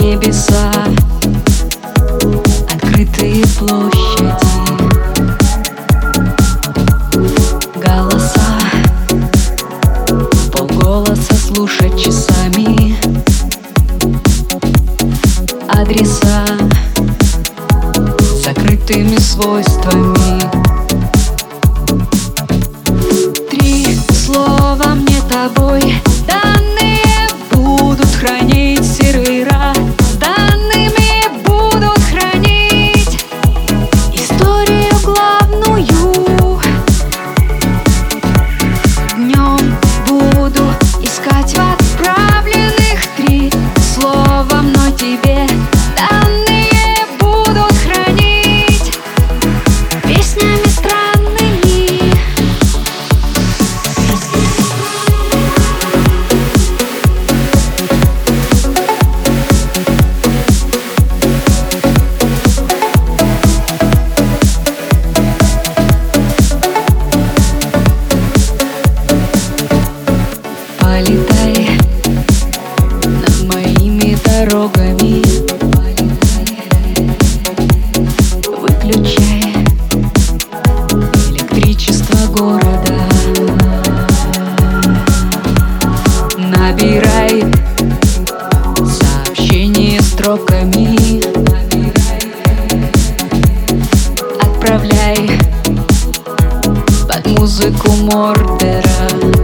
небеса Открытые площади Голоса Полголоса слушать часами Адреса Закрытыми свойствами. музыку Мордера.